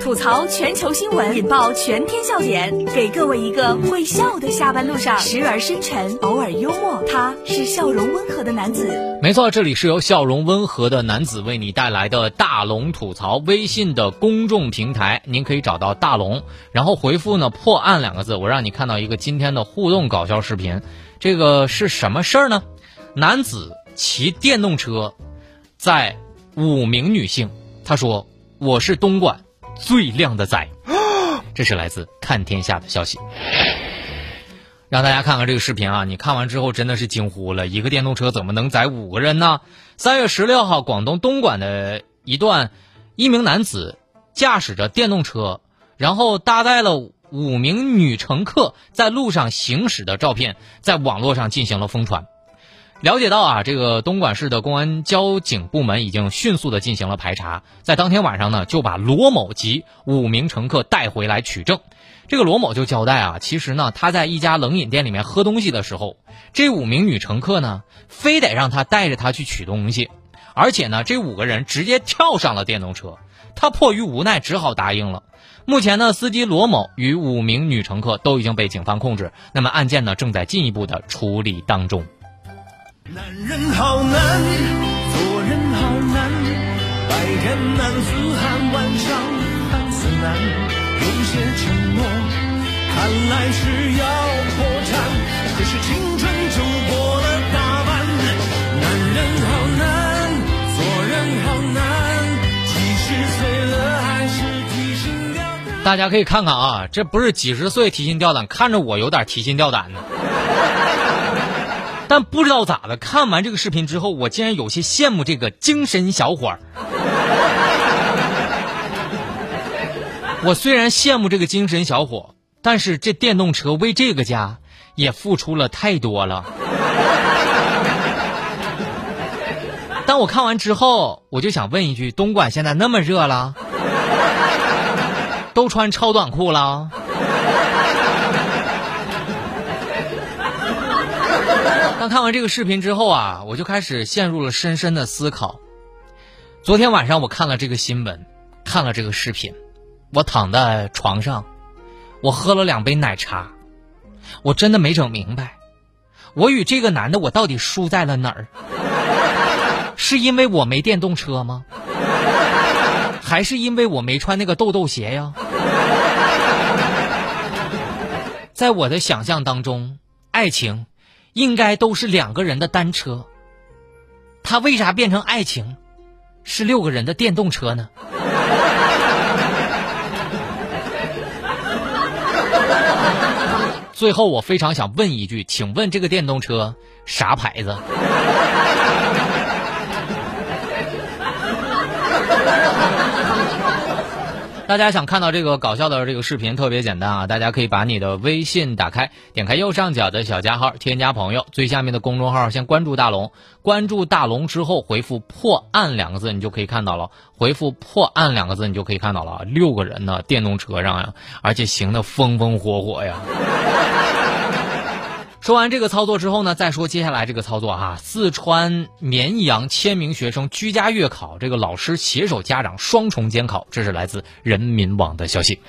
吐槽全球新闻，引爆全天笑点，给各位一个会笑的下班路上，时而深沉，偶尔幽默。他是笑容温和的男子。没错，这里是由笑容温和的男子为你带来的大龙吐槽微信的公众平台，您可以找到大龙，然后回复呢“破案”两个字，我让你看到一个今天的互动搞笑视频。这个是什么事儿呢？男子骑电动车，载五名女性，他说：“我是东莞。”最靓的仔，这是来自看天下的消息。让大家看看这个视频啊！你看完之后真的是惊呼了：一个电动车怎么能载五个人呢？三月十六号，广东东莞的一段，一名男子驾驶着电动车，然后搭载了五名女乘客在路上行驶的照片，在网络上进行了疯传。了解到啊，这个东莞市的公安交警部门已经迅速的进行了排查，在当天晚上呢，就把罗某及五名乘客带回来取证。这个罗某就交代啊，其实呢，他在一家冷饮店里面喝东西的时候，这五名女乘客呢，非得让他带着他去取东西，而且呢，这五个人直接跳上了电动车，他迫于无奈只好答应了。目前呢，司机罗某与五名女乘客都已经被警方控制，那么案件呢，正在进一步的处理当中。男人好难，做人好难，白天男子汉，晚上汉子难。有些承诺，看来是要破产，可是青春就过了大半。男人好难，做人好难，几十岁了还是提心吊胆。大家可以看看啊，这不是几十岁提心吊胆，看着我有点提心吊胆呢。但不知道咋的，看完这个视频之后，我竟然有些羡慕这个精神小伙儿。我虽然羡慕这个精神小伙，但是这电动车为这个家也付出了太多了。当我看完之后，我就想问一句：东莞现在那么热了，都穿超短裤了？看完这个视频之后啊，我就开始陷入了深深的思考。昨天晚上我看了这个新闻，看了这个视频，我躺在床上，我喝了两杯奶茶，我真的没整明白，我与这个男的我到底输在了哪儿？是因为我没电动车吗？还是因为我没穿那个豆豆鞋呀？在我的想象当中，爱情。应该都是两个人的单车，他为啥变成爱情是六个人的电动车呢？最后，我非常想问一句，请问这个电动车啥牌子？大家想看到这个搞笑的这个视频，特别简单啊！大家可以把你的微信打开，点开右上角的小加号，添加朋友，最下面的公众号先关注大龙，关注大龙之后回复“破案”两个字，你就可以看到了。回复“破案”两个字，你就可以看到了，六个人呢，电动车上呀，而且行的风风火火呀。说完这个操作之后呢，再说接下来这个操作哈。四川绵阳千名学生居家月考，这个老师携手家长双重监考，这是来自人民网的消息。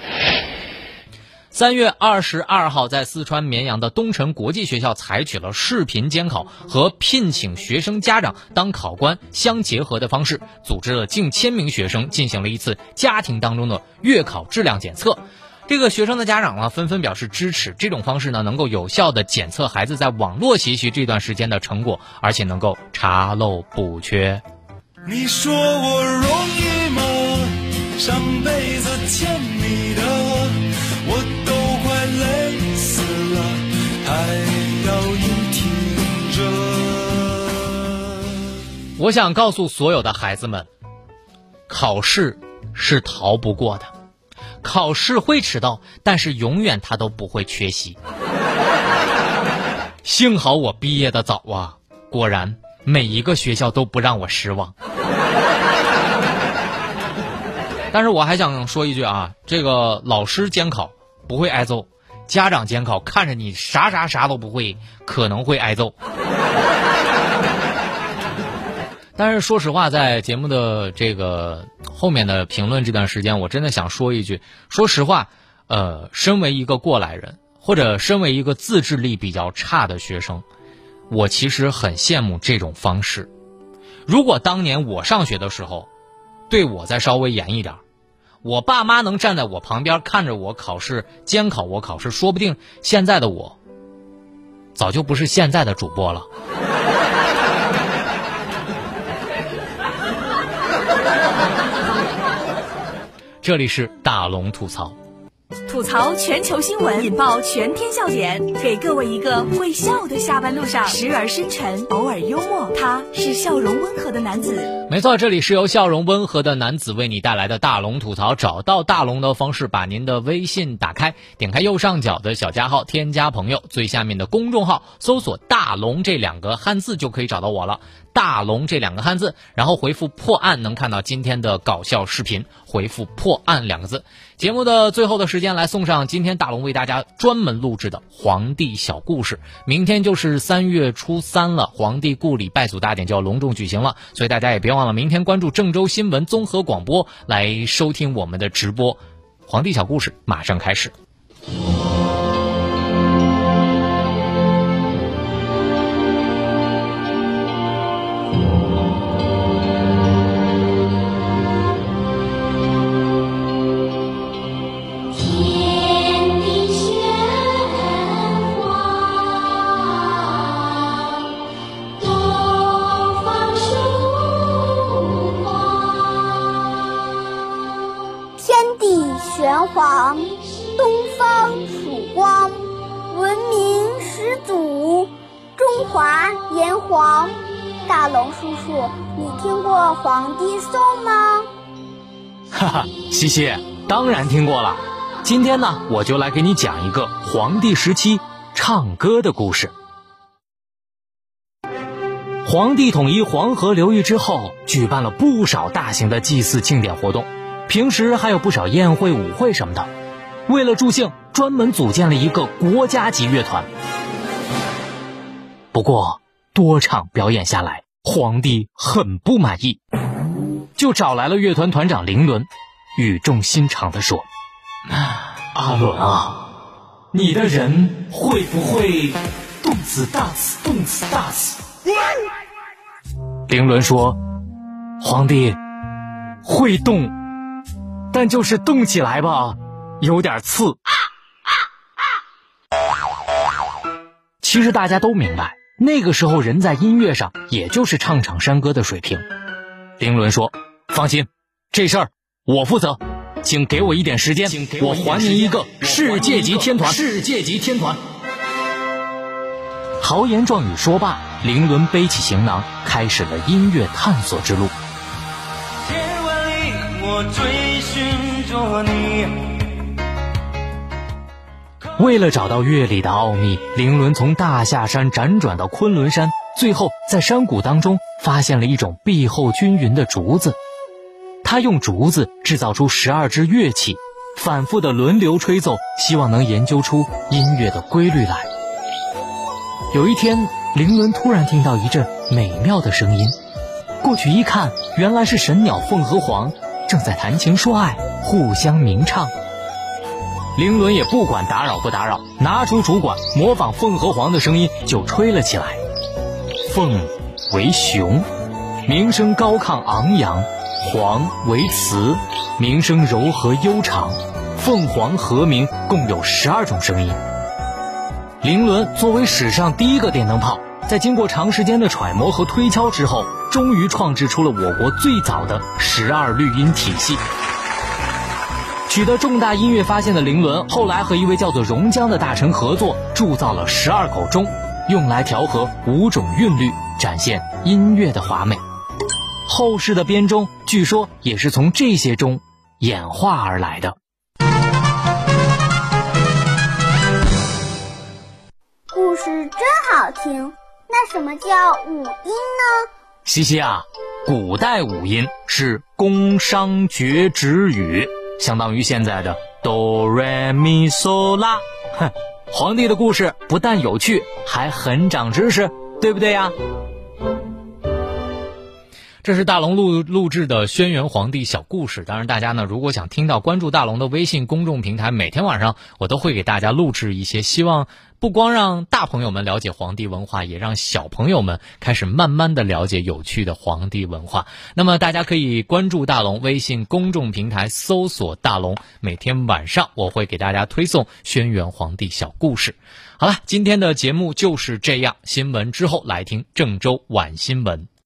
三月二十二号，在四川绵阳的东辰国际学校，采取了视频监考和聘请学生家长当考官相结合的方式，组织了近千名学生进行了一次家庭当中的月考质量检测。这个学生的家长呢，纷纷表示支持这种方式呢，能够有效的检测孩子在网络学习这段时间的成果，而且能够查漏补缺。你说我容易吗？上辈子欠你的，我都快累死了，还要你听着。我想告诉所有的孩子们，考试是逃不过的。考试会迟到，但是永远他都不会缺席。幸好我毕业的早啊，果然每一个学校都不让我失望。但是我还想说一句啊，这个老师监考不会挨揍，家长监考看着你啥啥啥都不会，可能会挨揍。但是说实话，在节目的这个后面的评论这段时间，我真的想说一句：说实话，呃，身为一个过来人，或者身为一个自制力比较差的学生，我其实很羡慕这种方式。如果当年我上学的时候，对我再稍微严一点，我爸妈能站在我旁边看着我考试、监考我考试，说不定现在的我，早就不是现在的主播了。这里是大龙吐槽，吐槽全球新闻，引爆全天笑点，给各位一个会笑的下班路上，时而深沉，偶尔幽默。他是笑容温和的男子。没错，这里是由笑容温和的男子为你带来的大龙吐槽。找到大龙的方式，把您的微信打开，点开右上角的小加号，添加朋友，最下面的公众号搜索“大龙”这两个汉字就可以找到我了。大龙这两个汉字，然后回复破案，能看到今天的搞笑视频。回复破案两个字。节目的最后的时间，来送上今天大龙为大家专门录制的皇帝小故事。明天就是三月初三了，皇帝故里拜祖大典就要隆重举行了，所以大家也别忘了明天关注郑州新闻综合广播来收听我们的直播。皇帝小故事马上开始。华炎黄。大龙叔叔，你听过《黄帝颂》吗？哈哈，西西，当然听过了。今天呢，我就来给你讲一个黄帝时期唱歌的故事。皇帝统一黄河流域之后，举办了不少大型的祭祀庆典活动。平时还有不少宴会、舞会什么的，为了助兴，专门组建了一个国家级乐团。不过多场表演下来，皇帝很不满意，就找来了乐团团长林伦，语重心长地说：“阿伦啊，你的人会不会动次大次、动次大次？”林伦说：“皇帝会动。”但就是动起来吧，有点刺。其实大家都明白，那个时候人在音乐上也就是唱唱山歌的水平。林伦说：“放心，这事儿我负责，请给我一点时间，我还您一个世界级天团。”世界级天团。豪言壮语说罢，林伦背起行囊，开始了音乐探索之路。千万里，我追。为了找到乐理的奥秘，林伦从大夏山辗转到昆仑山，最后在山谷当中发现了一种壁厚均匀的竹子。他用竹子制造出十二支乐器，反复的轮流吹奏，希望能研究出音乐的规律来。有一天，林伦突然听到一阵美妙的声音，过去一看，原来是神鸟凤和凰正在谈情说爱。互相鸣唱，凌伦也不管打扰不打扰，拿出竹管，模仿凤和凰的声音就吹了起来。凤为雄，鸣声高亢昂扬；凰为雌，鸣声柔和悠长。凤凰和鸣共有十二种声音。凌伦作为史上第一个电灯泡，在经过长时间的揣摩和推敲之后，终于创制出了我国最早的十二律音体系。取得重大音乐发现的林伦，后来和一位叫做荣江的大臣合作，铸造了十二口钟，用来调和五种韵律，展现音乐的华美。后世的编钟，据说也是从这些钟演化而来的。故事真好听，那什么叫五音呢？西西啊，古代五音是宫商角徵羽。相当于现在的哆来咪嗦拉，哼，皇帝的故事不但有趣，还很长知识，对不对呀？这是大龙录录制的轩辕皇帝小故事。当然，大家呢如果想听到，关注大龙的微信公众平台，每天晚上我都会给大家录制一些，希望不光让大朋友们了解皇帝文化，也让小朋友们开始慢慢的了解有趣的皇帝文化。那么大家可以关注大龙微信公众平台，搜索大龙，每天晚上我会给大家推送轩辕皇帝小故事。好了，今天的节目就是这样。新闻之后来听郑州晚新闻。